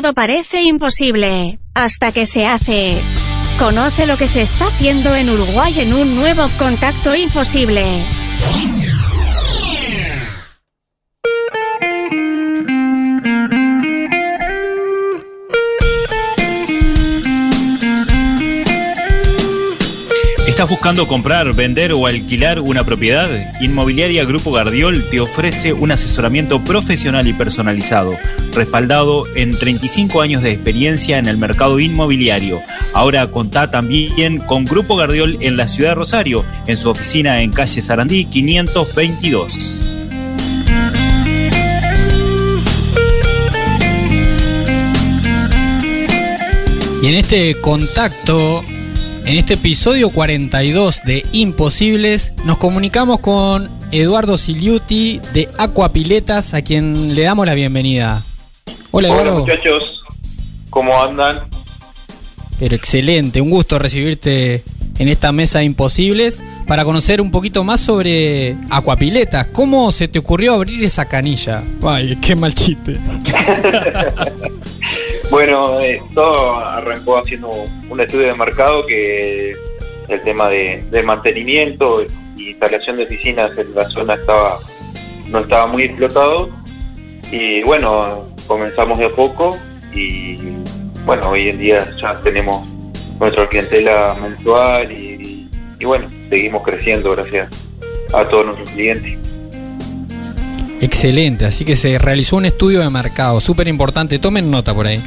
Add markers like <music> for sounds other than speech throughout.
Todo parece imposible, hasta que se hace. Conoce lo que se está haciendo en Uruguay en un nuevo contacto imposible. ¿Estás buscando comprar, vender o alquilar una propiedad? Inmobiliaria Grupo Gardiol te ofrece un asesoramiento profesional y personalizado, respaldado en 35 años de experiencia en el mercado inmobiliario. Ahora contá también con Grupo Gardiol en la ciudad de Rosario, en su oficina en calle Sarandí 522. Y en este contacto, en este episodio 42 de Imposibles, nos comunicamos con Eduardo Siliuti de Aquapiletas, a quien le damos la bienvenida. Hola, Hola Eduardo. muchachos, ¿cómo andan? Pero excelente, un gusto recibirte en esta mesa de Imposibles para conocer un poquito más sobre Aquapiletas. ¿Cómo se te ocurrió abrir esa canilla? Ay, qué mal chiste. <laughs> Bueno, eh, todo arrancó haciendo un estudio de mercado que el tema de, mantenimiento y instalación de piscinas en la zona estaba no estaba muy explotado y bueno, comenzamos de a poco y bueno, hoy en día ya tenemos nuestra clientela mensual y bueno, seguimos creciendo gracias a todos nuestros clientes. Excelente, así que se realizó un estudio de mercado, súper importante, tomen nota por ahí.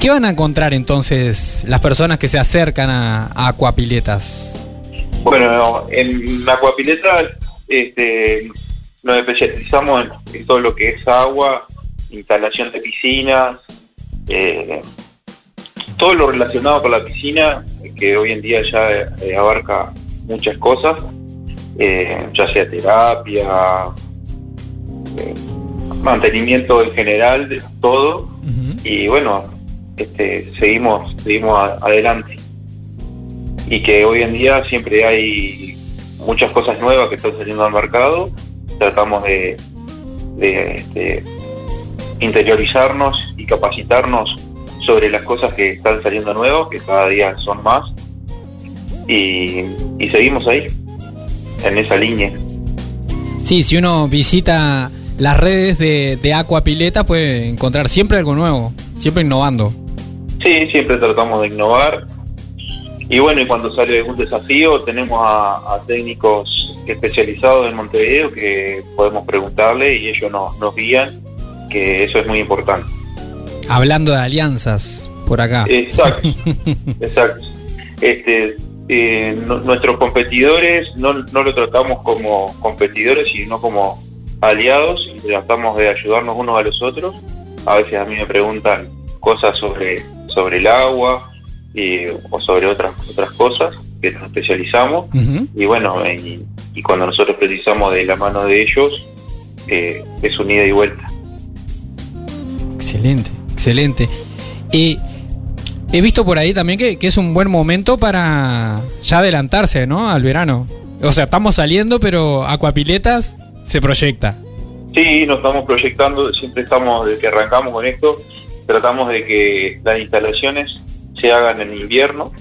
¿Qué van a encontrar entonces las personas que se acercan a, a Aquapiletas? Bueno, en Acuapileta este, nos especializamos en, en todo lo que es agua, instalación de piscinas, eh, todo lo relacionado con la piscina, que hoy en día ya eh, abarca muchas cosas, eh, ya sea terapia, eh, mantenimiento en general, de todo, y bueno, este, seguimos, seguimos a- adelante. Y que hoy en día siempre hay muchas cosas nuevas que están saliendo al mercado. Tratamos de, de, este, interiorizarnos y capacitarnos sobre las cosas que están saliendo nuevas, que cada día son más. Y, y seguimos ahí, en esa línea. Sí, si uno visita las redes de, de Aquapileta puede encontrar siempre algo nuevo, siempre innovando. Sí, siempre tratamos de innovar. Y bueno, y cuando sale algún desafío, tenemos a, a técnicos especializados en Montevideo que podemos preguntarle y ellos nos, nos guían, que eso es muy importante. Hablando de alianzas por acá. Exacto, <laughs> exacto. Este, eh, no- nuestros competidores no, no lo tratamos como competidores, sino como aliados y tratamos de ayudarnos unos a los otros. A veces a mí me preguntan cosas sobre, sobre el agua y- o sobre otras, otras cosas que nos especializamos. Y bueno, y, y cuando nosotros precisamos de la mano de ellos, eh, es un ida y vuelta. Excelente, excelente. Y he visto por ahí también que, que es un buen momento para ya adelantarse, ¿no? Al verano. O sea, estamos saliendo, pero Aquapiletas se proyecta. Sí, nos estamos proyectando, siempre estamos, desde que arrancamos con esto, tratamos de que las instalaciones se hagan en invierno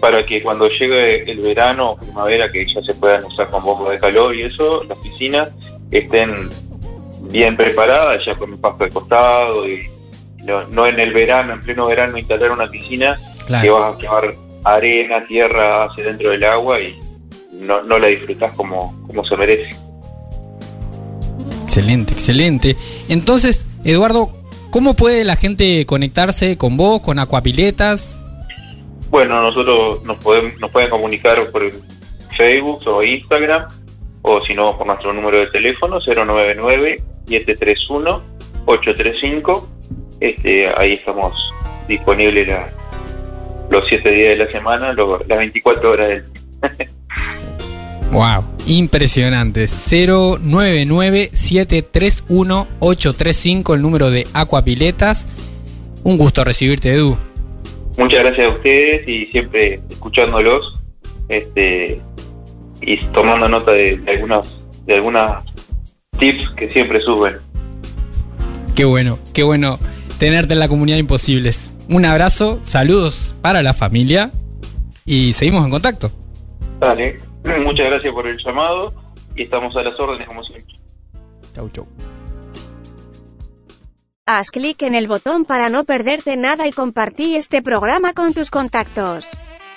para que cuando llegue el verano o primavera, que ya se puedan usar con bombos de calor y eso, las piscinas estén bien preparadas, ya con un pasto de costado y no, no en el verano, en pleno verano instalar una piscina Claro. que vas a quemar arena, tierra hacia dentro del agua y no, no la disfrutás como, como se merece. Excelente, excelente. Entonces, Eduardo, ¿cómo puede la gente conectarse con vos, con Aquapiletas? Bueno, nosotros nos podemos, nos pueden comunicar por Facebook o Instagram, o si no, por nuestro número de teléfono, 099-731-835. Este, ahí estamos disponibles la- los 7 días de la semana, lo- las 24 horas del día. <laughs> Wow, impresionante. 099-731-835, el número de Aquapiletas. Un gusto recibirte, Edu. Muchas gracias a ustedes y siempre escuchándolos este, y tomando nota de, de algunas de algunas tips que siempre suben. Qué bueno, qué bueno. tenerte en la comunidad Imposibles. Un abrazo, saludos para la familia y seguimos en contacto. Dale, <laughs> muchas gracias por el llamado y estamos a las órdenes como siempre. Chau, chau. Haz clic en el botón para no perderte nada y compartí este programa con tus contactos.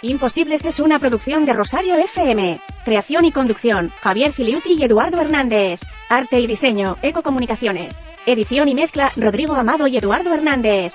Imposibles es una producción de Rosario FM. Creación y conducción, Javier Filiuti y Eduardo Hernández. Arte y diseño, Ecocomunicaciones. Edición y mezcla, Rodrigo Amado y Eduardo Hernández.